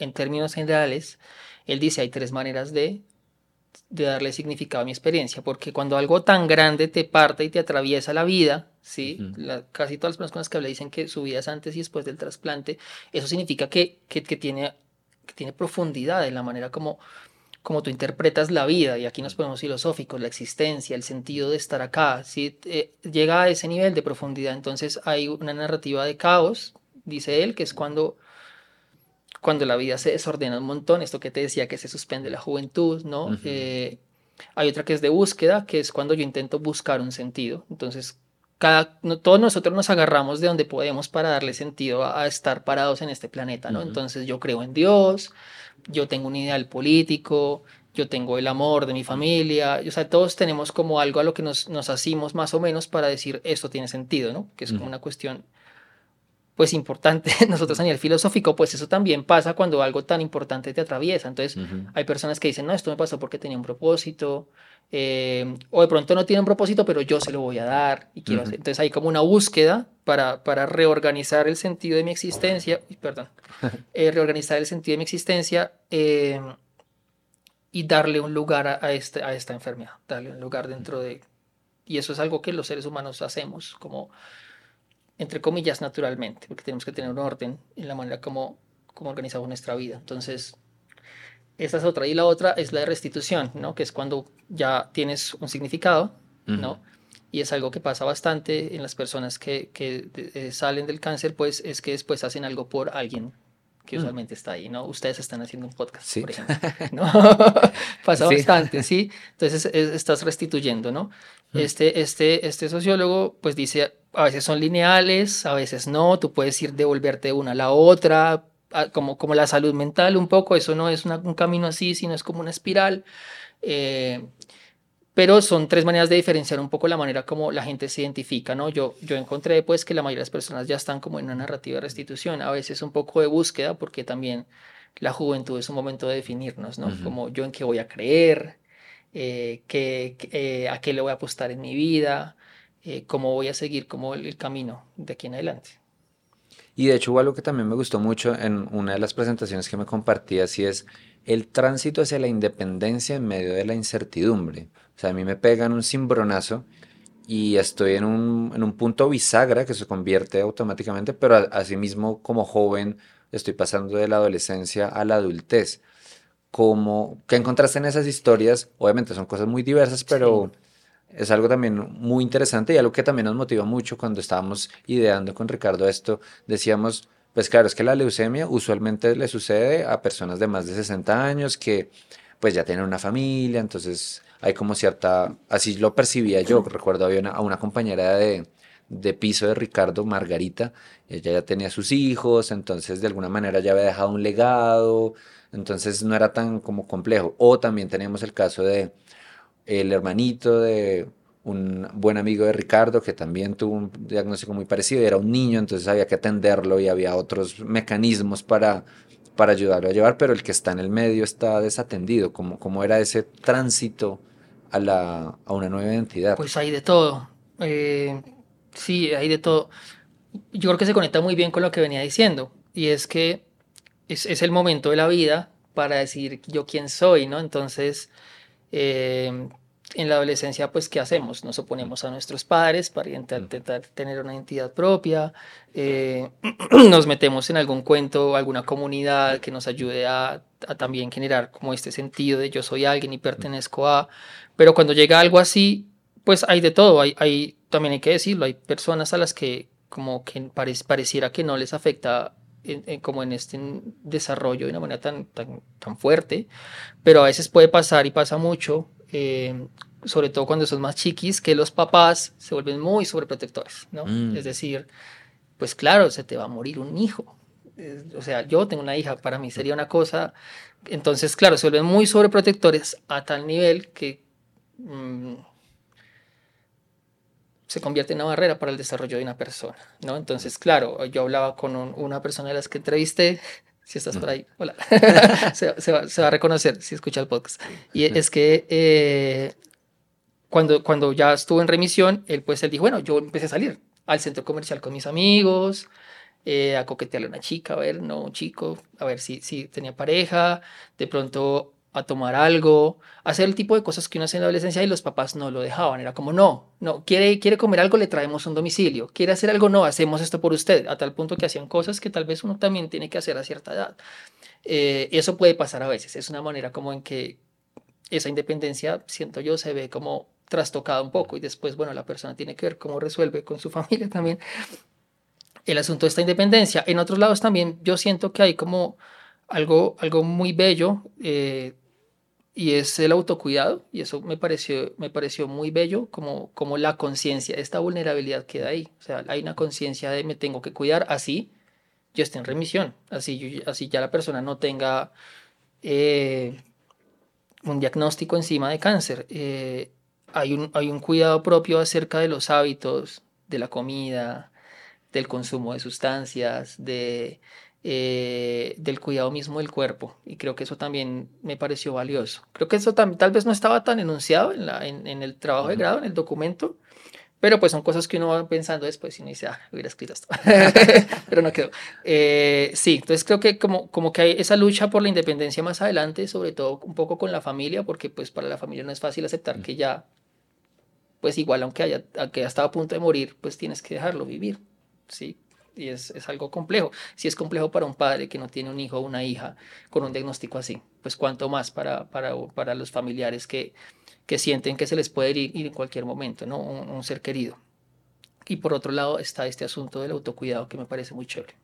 en términos generales, él dice hay tres maneras de, de darle significado a mi experiencia, porque cuando algo tan grande te parte y te atraviesa la vida, ¿sí? casi todas las personas con las que hablé dicen que su vida es antes y después del trasplante, eso significa que, que, tiene, que tiene profundidad en la manera como, como tú interpretas la vida, y aquí nos ponemos filosóficos, la existencia, el sentido de estar acá, ¿sí? Eh, llega a ese nivel de profundidad, entonces hay una narrativa de caos, dice él, que es cuando cuando la vida se desordena un montón, esto que te decía que se suspende la juventud, ¿no? Eh, hay otra que es de búsqueda, que es cuando yo intento buscar un sentido. Entonces, cada, todos nosotros nos agarramos de donde podemos para darle sentido a, estar parados en este planeta, ¿no? Entonces, yo creo en Dios, yo tengo un ideal político, yo tengo el amor de mi familia, o sea, todos tenemos como algo a lo que nos, nos asimos más o menos para decir esto tiene sentido, ¿no? Que es como una cuestión pues importante nosotros a nivel filosófico, pues eso también pasa cuando algo tan importante te atraviesa. Entonces hay personas que dicen, no, esto me pasó porque tenía un propósito, eh, o de pronto no tiene un propósito, pero yo se lo voy a dar y quiero Entonces hay como una búsqueda para, para reorganizar el sentido de mi existencia, perdón, eh, reorganizar el sentido de mi existencia eh, y darle un lugar a, este, a esta enfermedad, darle un lugar dentro de... Y eso es algo que los seres humanos hacemos, como entre comillas, naturalmente, porque tenemos que tener un orden en la manera como, como organizamos nuestra vida. Entonces, esa es otra. Y la otra es la de restitución, ¿no? Que es cuando ya tienes un significado, ¿no? Y es algo que pasa bastante en las personas que, que eh, salen del cáncer, pues es que después hacen algo por alguien que mm. usualmente está ahí, ¿no? Ustedes están haciendo un podcast, por ejemplo, ¿no? Pasa bastante, ¿sí? Entonces estás restituyendo, ¿no? Mm. Este, este, este sociólogo, pues dice, a veces son lineales, a veces no, tú puedes ir devolverte de una a la otra, como, como la salud mental un poco, eso no es un camino así, sino es como una espiral. Eh, pero son tres maneras de diferenciar un poco la manera como la gente se identifica, ¿no? Yo, yo encontré pues que la mayoría de las personas ya están como en una narrativa de restitución, a veces un poco de búsqueda, porque también la juventud es un momento de definirnos, ¿no? Como yo en qué voy a creer, eh, eh, a qué le voy a apostar en mi vida, eh, cómo voy a seguir como el, camino de aquí en adelante. Y de hecho algo que también me gustó mucho en una de las presentaciones que me compartías y es el tránsito hacia la independencia en medio de la incertidumbre. O sea, a mí me pegan un cimbronazo y estoy en un, en un punto bisagra que se convierte automáticamente, pero asimismo como joven estoy pasando de la adolescencia a la adultez. cómo, qué encontraste en esas historias. Obviamente son cosas muy diversas, pero es algo también muy interesante y algo que también nos motiva mucho cuando estábamos ideando con Ricardo esto. Decíamos, pues claro, es que la leucemia usualmente le sucede a personas de más de 60 años que pues ya tienen una familia, entonces hay como cierta, así lo percibía yo, recuerdo había una, a una compañera de, de piso de Ricardo, Margarita, ella ya tenía sus hijos, entonces de alguna manera ya había dejado un legado, entonces no era tan como complejo. O también teníamos el caso de el hermanito de un buen amigo de Ricardo que también tuvo un diagnóstico muy parecido, era un niño, entonces había que atenderlo y había otros mecanismos para, para ayudarlo a llevar, pero el que está en el medio está desatendido, como, era ese tránsito a, la, a una nueva identidad. Pues hay de todo, eh, sí, hay de todo. Yo creo que se conecta muy bien con lo que venía diciendo, y es que es, es el momento de la vida para decir yo quién soy, ¿no? Entonces, eh, en la adolescencia, pues, ¿qué hacemos? Nos oponemos a nuestros padres para intentar tener una identidad propia, eh, nos metemos en algún cuento, alguna comunidad que nos ayude a, también generar como este sentido de yo soy alguien y pertenezco a, pero cuando llega algo así, pues hay de todo, hay, hay también hay que decirlo, hay personas a las que como que pareciera que no les afecta como en este desarrollo de una manera tan, tan, tan fuerte, pero a veces puede pasar y pasa mucho eh, sobre todo cuando son más chiquis, que los papás se vuelven muy sobreprotectores, ¿no? Mm. Es decir, pues claro, se te va a morir un hijo. O sea, yo tengo una hija, para mí sería una cosa. Entonces, claro, se vuelven muy sobreprotectores a tal nivel que mm, se convierte en una barrera para el desarrollo de una persona, ¿no? Entonces, claro, yo hablaba con una persona de las que entrevisté si estás por ahí, hola, se, va, a reconocer si escucha el podcast. Y es que eh, cuando, cuando ya estuvo en remisión, él pues él dijo, bueno, yo empecé a salir al centro comercial con mis amigos, eh, a coquetearle a una chica, a ver, no, un chico, a ver si, si tenía pareja, de pronto a tomar algo, hacer el tipo de cosas que uno hace en la adolescencia y los papás no lo dejaban. Era como, no, no, quiere, quiere comer algo, le traemos un domicilio. Quiere hacer algo, no, hacemos esto por usted. A tal punto que hacían cosas que tal vez uno también tiene que hacer a cierta edad. Eh, eso puede pasar a veces. Es una manera como en que esa independencia, siento yo, se ve como trastocada un poco y después, bueno, la persona tiene que ver cómo resuelve con su familia también el asunto de esta independencia. En otros lados también yo siento que hay como algo, algo muy bello eh, y es el autocuidado, y eso me pareció, me pareció muy bello, como, como la conciencia, esta vulnerabilidad queda ahí. O sea, hay una conciencia de me tengo que cuidar, así yo esté en remisión, así, así ya la persona no tenga eh, un diagnóstico encima de cáncer. Eh, hay, un, hay un cuidado propio acerca de los hábitos, de la comida, del consumo de sustancias, de eh, del cuidado mismo del cuerpo. Y creo que eso también me pareció valioso. Creo que eso tal vez no estaba tan enunciado en, la, en, el trabajo de grado, en el documento, pero pues son cosas que uno va pensando después y uno dice, ah, hubiera escrito esto. pero no quedó. Eh, sí, entonces creo que como, como que hay esa lucha por la independencia más adelante, sobre todo un poco con la familia, porque pues para la familia no es fácil aceptar que ya, pues igual aunque haya, aunque haya estado a punto de morir, pues tienes que dejarlo vivir. Sí, y es, es, algo complejo. Si es complejo para un padre que no tiene un hijo o una hija con un diagnóstico así, pues cuanto más para, para, para los familiares que, que sienten que se les puede ir, ir en cualquier momento, ¿no? Un, ser querido. Y por otro lado está este asunto del autocuidado que me parece muy chévere.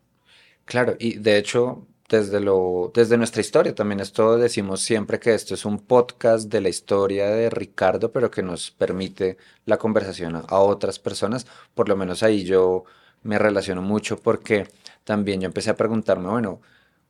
Claro, y de hecho, desde, lo, desde nuestra historia también esto decimos siempre que esto es un podcast de la historia de Ricardo, pero que nos permite la conversación a otras personas. Por lo menos ahí yo me relaciono mucho porque también yo empecé a preguntarme, bueno,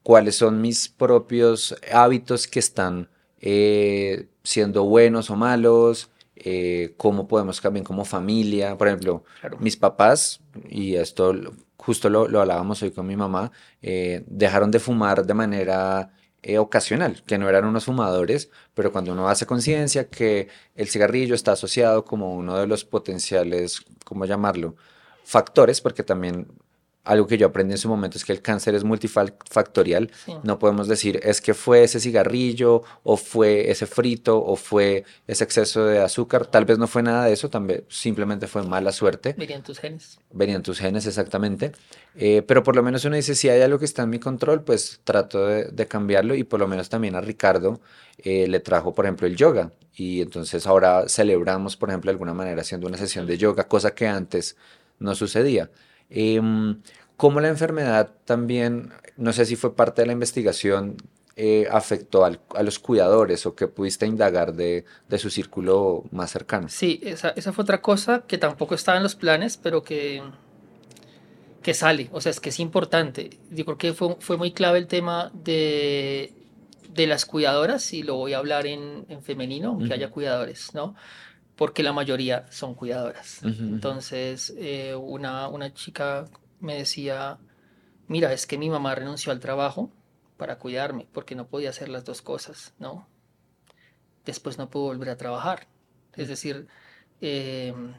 ¿cuáles son mis propios hábitos que están eh, siendo buenos o malos? Eh, ¿Cómo podemos también como familia? Por ejemplo, mis papás, y esto justo lo, lo hablábamos hoy con mi mamá, eh, dejaron de fumar de manera ocasional, que no eran unos fumadores, pero cuando uno hace conciencia que el cigarrillo está asociado como uno de los potenciales, ¿cómo llamarlo? Factores, porque también algo que yo aprendí en su momento es que el cáncer es multifactorial. No podemos decir es que fue ese cigarrillo o fue ese frito o fue ese exceso de azúcar. Tal vez no fue nada de eso, también simplemente fue mala suerte. Venían tus genes. Venían tus genes, exactamente. Eh, pero por lo menos uno dice, si hay algo que está en mi control, pues trato de, cambiarlo y por lo menos también a Ricardo eh, le trajo, por ejemplo, el yoga. Y entonces ahora celebramos, por ejemplo, de alguna manera haciendo una sesión de yoga, cosa que antes no sucedía. Eh, ¿Cómo la enfermedad también, no sé si fue parte de la investigación, eh, afectó a los cuidadores o que pudiste indagar de, su círculo más cercano? Sí, esa, fue otra cosa que tampoco estaba en los planes, pero que, que sale, o sea, es que es importante. Yo creo que fue, fue muy clave el tema de, de las cuidadoras, y lo voy a hablar en, femenino, que haya cuidadores, ¿no? Porque la mayoría son cuidadoras. Entonces, eh, una, una chica me decía, mira, es que mi mamá renunció al trabajo para cuidarme, porque no podía hacer las dos cosas, ¿no? Después no pudo volver a trabajar. Es decir, em,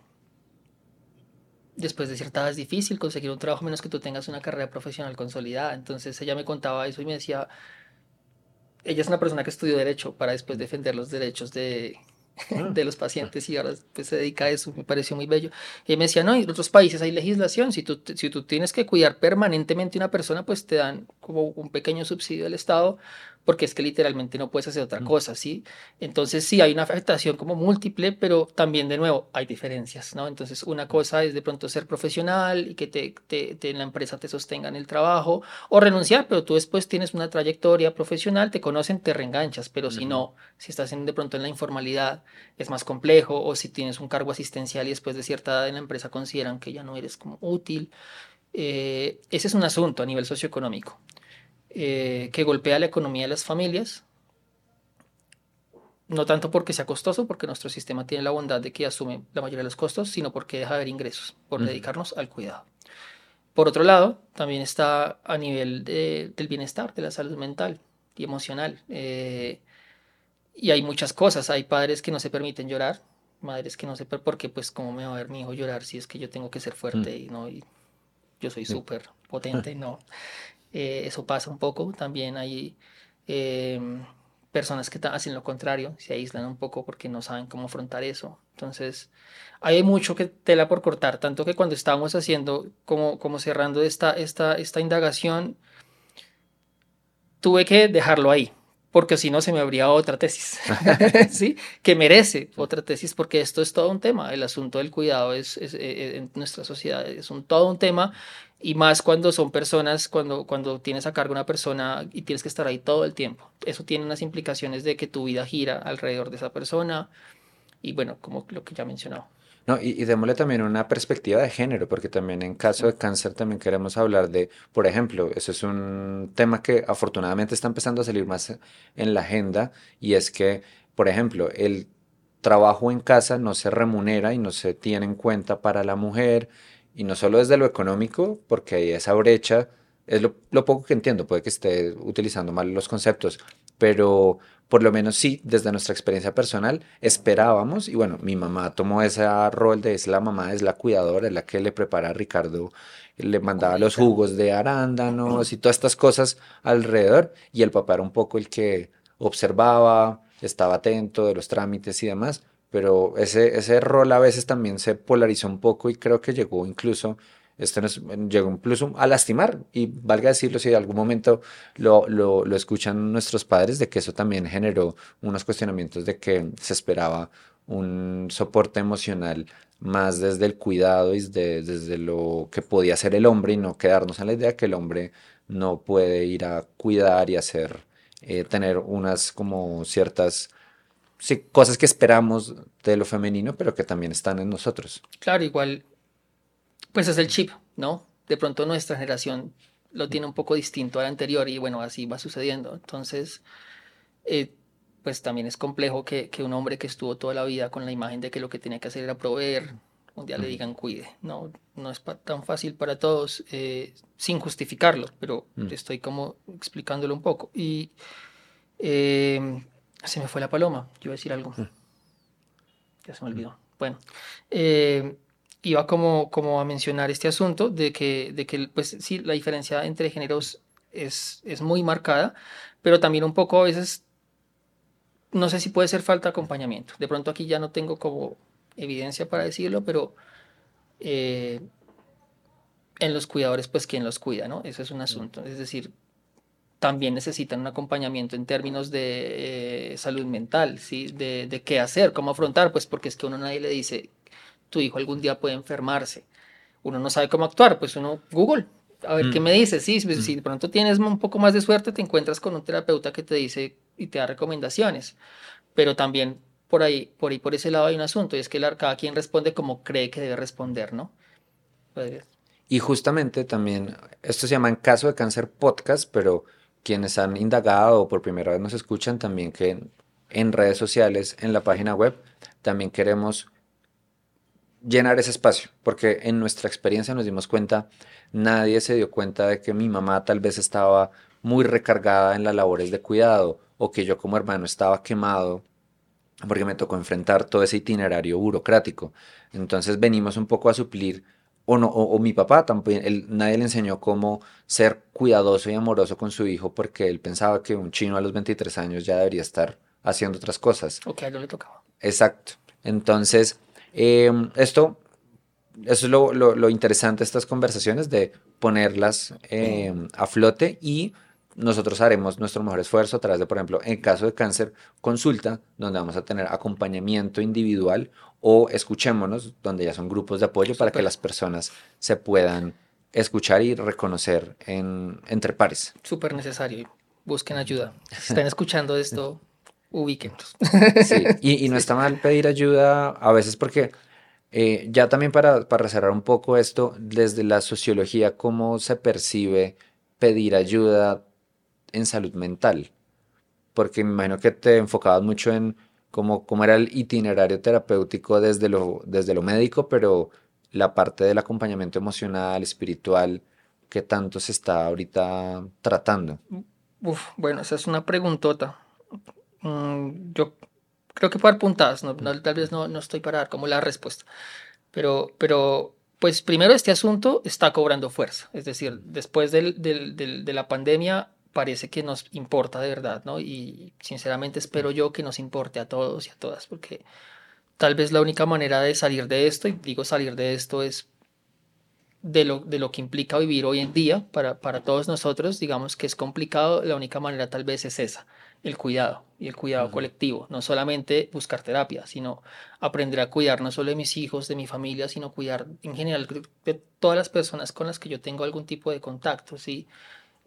después de cierta edad es difícil conseguir un trabajo menos que tú tengas una carrera profesional consolidada. Entonces ella me contaba eso y me decía, ella es una persona que estudió derecho para después defender los derechos de, Ah. de los pacientes y ahora pues, se dedica a eso, me pareció muy bello. Y me decía, no, en otros países hay legislación, si tú, si tú tienes que cuidar permanentemente a una persona, pues te dan como un pequeño subsidio del Estado porque es que literalmente no puedes hacer otra cosa, ¿sí? Entonces sí, hay una afectación como múltiple, pero también de nuevo hay diferencias, ¿no? Entonces una cosa es de pronto ser profesional y que te, te, en la empresa te sostengan el trabajo o renunciar, pero tú después tienes una trayectoria profesional, te conocen, te reenganchas, pero si no, si estás en, de pronto en la informalidad es más complejo o si tienes un cargo asistencial y después de cierta edad en la empresa consideran que ya no eres como útil. Eh, ese es un asunto a nivel socioeconómico. Eh, que golpea la economía de las familias, no tanto porque sea costoso, porque nuestro sistema tiene la bondad de que asume la mayoría de los costos, sino porque deja de haber ingresos por dedicarnos al cuidado. Por otro lado, también está a nivel del bienestar, de la salud mental y emocional. Eh, y hay muchas cosas. Hay padres que no se permiten llorar, madres que no se permiten, porque pues cómo me va a ver mi hijo llorar si es que yo tengo que ser fuerte y no, y yo soy súper potente, no. Eh, eso pasa un poco. También hay em, personas que hacen lo contrario, se aíslan un poco porque no saben cómo afrontar eso. Entonces, hay mucho que tela por cortar, tanto que cuando estábamos haciendo, como, como cerrando esta, esta, esta indagación, tuve que dejarlo ahí, porque si no se me habría otra tesis, ¿sí? Que merece otra tesis, porque esto es todo un tema. El asunto del cuidado es, es, eh, en nuestra sociedad es un, todo un tema y más cuando son personas, cuando, cuando tienes a cargo una persona y tienes que estar ahí todo el tiempo. Eso tiene unas implicaciones de que tu vida gira alrededor de esa persona y bueno, como lo que ya he mencionado. No, y, démosle también una perspectiva de género, porque también en caso de cáncer también queremos hablar de, por ejemplo, eso es un tema que afortunadamente está empezando a salir más en la agenda, y es que, por ejemplo, el trabajo en casa no se remunera y no se tiene en cuenta para la mujer, y no solo desde lo económico, porque hay esa brecha, es lo, poco que entiendo, puede que esté utilizando mal los conceptos, pero por lo menos sí, desde nuestra experiencia personal, esperábamos, y bueno, mi mamá tomó ese rol de es la mamá, es la cuidadora, es la que le prepara a Ricardo, le mandaba los jugos de arándanos y todas estas cosas alrededor, y el papá era un poco el que observaba, estaba atento de los trámites y demás, pero ese, ese rol a veces también se polarizó un poco y creo que llegó incluso, este nos, llegó incluso a lastimar y valga decirlo si de algún momento lo, lo, escuchan nuestros padres de que eso también generó unos cuestionamientos de que se esperaba un soporte emocional más desde el cuidado y desde, desde lo que podía hacer el hombre y no quedarnos en la idea que el hombre no puede ir a cuidar y hacer, eh, tener unas como ciertas sí, cosas que esperamos de lo femenino, pero que también están en nosotros. Claro, igual, pues es el chip, ¿no? De pronto nuestra generación lo tiene un poco distinto al anterior y bueno, así va sucediendo. Entonces, eh, pues también es complejo que, que, un hombre que estuvo toda la vida con la imagen de que lo que tenía que hacer era proveer, un día le digan cuide. No, no es tan fácil para todos eh, sin justificarlo, pero estoy como explicándolo un poco. Y eh, se me fue la paloma, yo iba a decir algo. Mm. Ya se me olvidó. Bueno, eh, iba como, como a mencionar este asunto de que, de que pues sí, la diferencia entre géneros es, es muy marcada, pero también un poco a veces, no sé si puede ser falta de acompañamiento. De pronto aquí ya no tengo como evidencia para decirlo, pero eh, en los cuidadores, pues quién los cuida, ¿no? Eso es un asunto. Es decir, también necesitan un acompañamiento en términos de eh, salud mental, ¿sí? De, de, qué hacer, cómo afrontar, pues porque es que uno nadie le dice, tu hijo algún día puede enfermarse. Uno no sabe cómo actuar, pues uno, Google, a ver qué mm. me dice. Sí, pues, mm. si de pronto tienes un poco más de suerte, te encuentras con un terapeuta que te dice y te da recomendaciones. Pero también por ahí, por ahí, por ese lado hay un asunto, y es que cada quien responde como cree que debe responder, ¿no? Y justamente también, esto se llama En caso de cáncer podcast, pero quienes han indagado o por primera vez nos escuchan también que en redes sociales, en la página web, también queremos llenar ese espacio, porque en nuestra experiencia nos dimos cuenta, nadie se dio cuenta de que mi mamá tal vez estaba muy recargada en las labores de cuidado o que yo como hermano estaba quemado porque me tocó enfrentar todo ese itinerario burocrático. Entonces venimos un poco a suplir, o, no, o, mi papá también, él, nadie le enseñó cómo ser cuidadoso y amoroso con su hijo porque él pensaba que un chino a los 23 años ya debería estar haciendo otras cosas. O que a él no le tocaba. Exacto. Entonces, Em, esto, eso es lo, lo, interesante de estas conversaciones, de ponerlas em, a flote y nosotros haremos nuestro mejor esfuerzo a través de, por ejemplo, en caso de cáncer, consulta, donde vamos a tener acompañamiento individual o escuchémonos, donde ya son grupos de apoyo para que las personas se puedan escuchar y reconocer en, entre pares. Súper necesario. Busquen ayuda. Si están escuchando esto, ubíquenlos. Sí, y, no está mal pedir ayuda a veces porque eh, ya también para, para cerrar un poco esto, desde la sociología, ¿cómo se percibe pedir ayuda en salud mental? Porque me imagino que te enfocabas mucho en cómo, cómo era el itinerario terapéutico desde lo, desde lo médico, pero la parte del acompañamiento emocional, espiritual, ¿qué tanto se está ahorita tratando? Uf, bueno, esa es una preguntota. Mm, yo creo que puedo dar puntadas, no, tal vez no, no, estoy para dar como la respuesta, pero, pero pues primero este asunto está cobrando fuerza, es decir, después del, del, de la pandemia parece que nos importa de verdad, ¿no? Y sinceramente espero yo que nos importe a todos y a todas, porque tal vez la única manera de salir de esto, y digo salir de esto es de lo, de lo que implica vivir hoy en día para, para todos nosotros, digamos que es complicado, la única manera tal vez es esa, el cuidado y el cuidado colectivo, no solamente buscar terapia, sino aprender a cuidar no solo de mis hijos, de mi familia, sino cuidar en general de todas las personas con las que yo tengo algún tipo de contacto, ¿sí?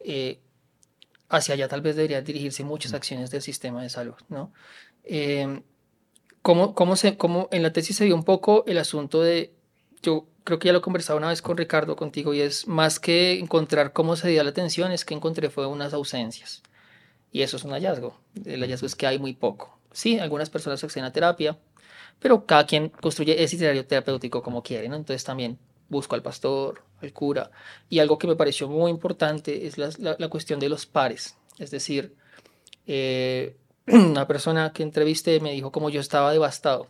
Eh, hacia allá tal vez deberían dirigirse muchas acciones del sistema de salud, ¿no? Eh, ¿cómo, cómo, se, cómo en la tesis se vio un poco el asunto de, yo creo que ya lo conversaba una vez con Ricardo contigo y es más que encontrar cómo se dio la atención, es que encontré fue unas ausencias. Y eso es un hallazgo. El hallazgo es que hay muy poco. Sí, algunas personas acceden a terapia, pero cada quien construye ese itinerario terapéutico como quiere, ¿no? Entonces también busco al pastor, al cura. Y algo que me pareció muy importante es la, la, cuestión de los pares. Es decir, eh, una persona que entrevisté me dijo como yo estaba devastado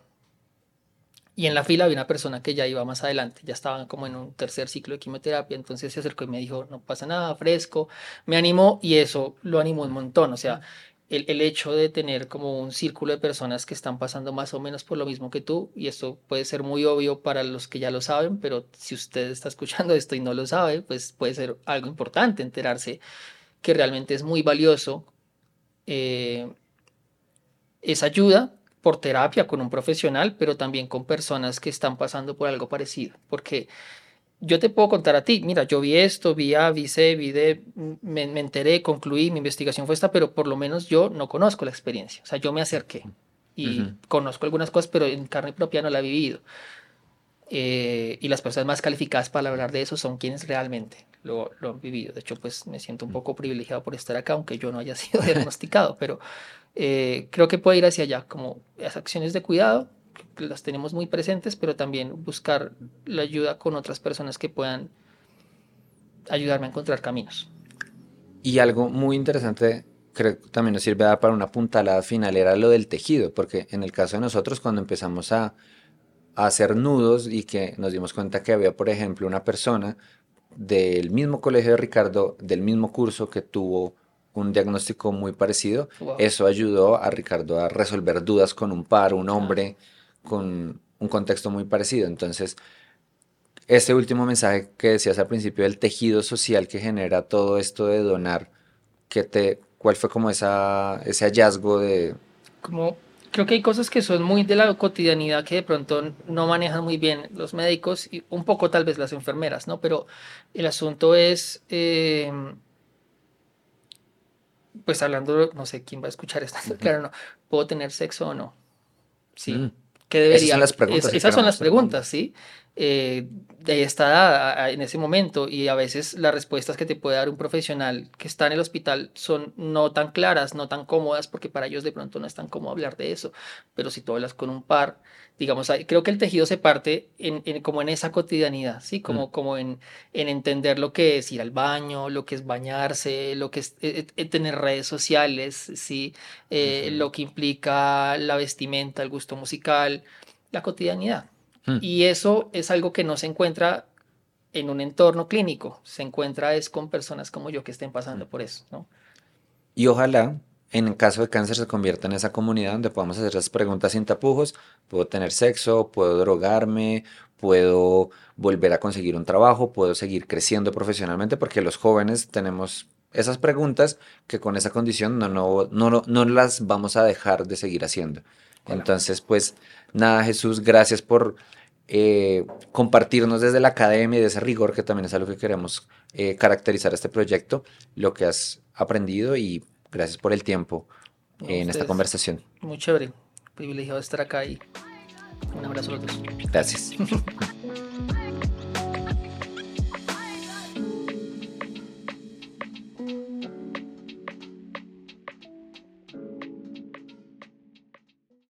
y en la fila había una persona que ya iba más adelante, ya estaba como en un tercer ciclo de quimioterapia, entonces se acercó y me dijo, no pasa nada, fresco, me animó y eso lo animó un montón, o sea, el, el, hecho de tener como un círculo de personas que están pasando más o menos por lo mismo que tú, y esto puede ser muy obvio para los que ya lo saben, pero si usted está escuchando esto y no lo sabe, pues puede ser algo importante enterarse que realmente es muy valioso eh, esa ayuda por terapia con un profesional, pero también con personas que están pasando por algo parecido. Porque yo te puedo contar a ti, mira, yo vi esto, vi A, vi C, vi D, me, enteré, concluí, mi investigación fue esta, pero por lo menos yo no conozco la experiencia. O sea, yo me acerqué y conozco algunas cosas, pero en carne propia no la he vivido. Eh, y las personas más calificadas para hablar de eso son quienes realmente lo, lo, han vivido. De hecho, pues me siento un poco privilegiado por estar acá, aunque yo no haya sido diagnosticado, pero eh, creo que puede ir hacia allá, como las acciones de cuidado, que las tenemos muy presentes, pero también buscar la ayuda con otras personas que puedan ayudarme a encontrar caminos. Y algo muy interesante, creo que también nos sirve para una puntalada final, era lo del tejido, porque en el caso de nosotros, cuando empezamos a a hacer nudos y que nos dimos cuenta que había, por ejemplo, una persona del mismo colegio de Ricardo, del mismo curso que tuvo un diagnóstico muy parecido. Eso ayudó a Ricardo a resolver dudas con un par, un hombre con un contexto muy parecido. Entonces, este último mensaje que decías al principio del tejido social que genera todo esto de donar, ¿qué te, ¿cuál fue como esa, ese hallazgo de... Como creo que hay cosas que son muy de la cotidianidad que de pronto no manejan muy bien los médicos y un poco tal vez las enfermeras, ¿no? Pero el asunto es, eh, pues hablando, no sé quién va a escuchar esto, claro, no, ¿puedo tener sexo o no? Sí. Mm. ¿Qué debería? Esas son las preguntas. esas son las preguntas, ¿sí? eh, de está en ese momento y a veces las respuestas que te puede dar un profesional que está en el hospital son no tan claras, no tan cómodas, porque para ellos de pronto no es tan cómodo hablar de eso, pero si tú hablas con un par, digamos, creo que el tejido se parte en, como en esa cotidianidad, ¿sí? Como, mm. como en, en, entender lo que es ir al baño, lo que es bañarse, lo que es eh, eh, tener redes sociales, ¿sí? Eh, lo que implica la vestimenta, el gusto musical, la cotidianidad. Hmm. Y eso es algo que no se encuentra en un entorno clínico, se encuentra es con personas como yo que estén pasando por eso, ¿no? Y ojalá en caso de cáncer se convierta en esa comunidad donde podamos hacer esas preguntas sin tapujos, puedo tener sexo, puedo drogarme, puedo volver a conseguir un trabajo, puedo seguir creciendo profesionalmente, porque los jóvenes tenemos esas preguntas que con esa condición no, no, no, no las vamos a dejar de seguir haciendo. Entonces, pues nada, Jesús, gracias por eh, compartirnos desde la academia y de ese rigor que también es algo que queremos eh, caracterizar este proyecto, lo que has aprendido y gracias por el tiempo en esta conversación. Muy chévere, privilegiado estar acá y un abrazo a todos. Gracias.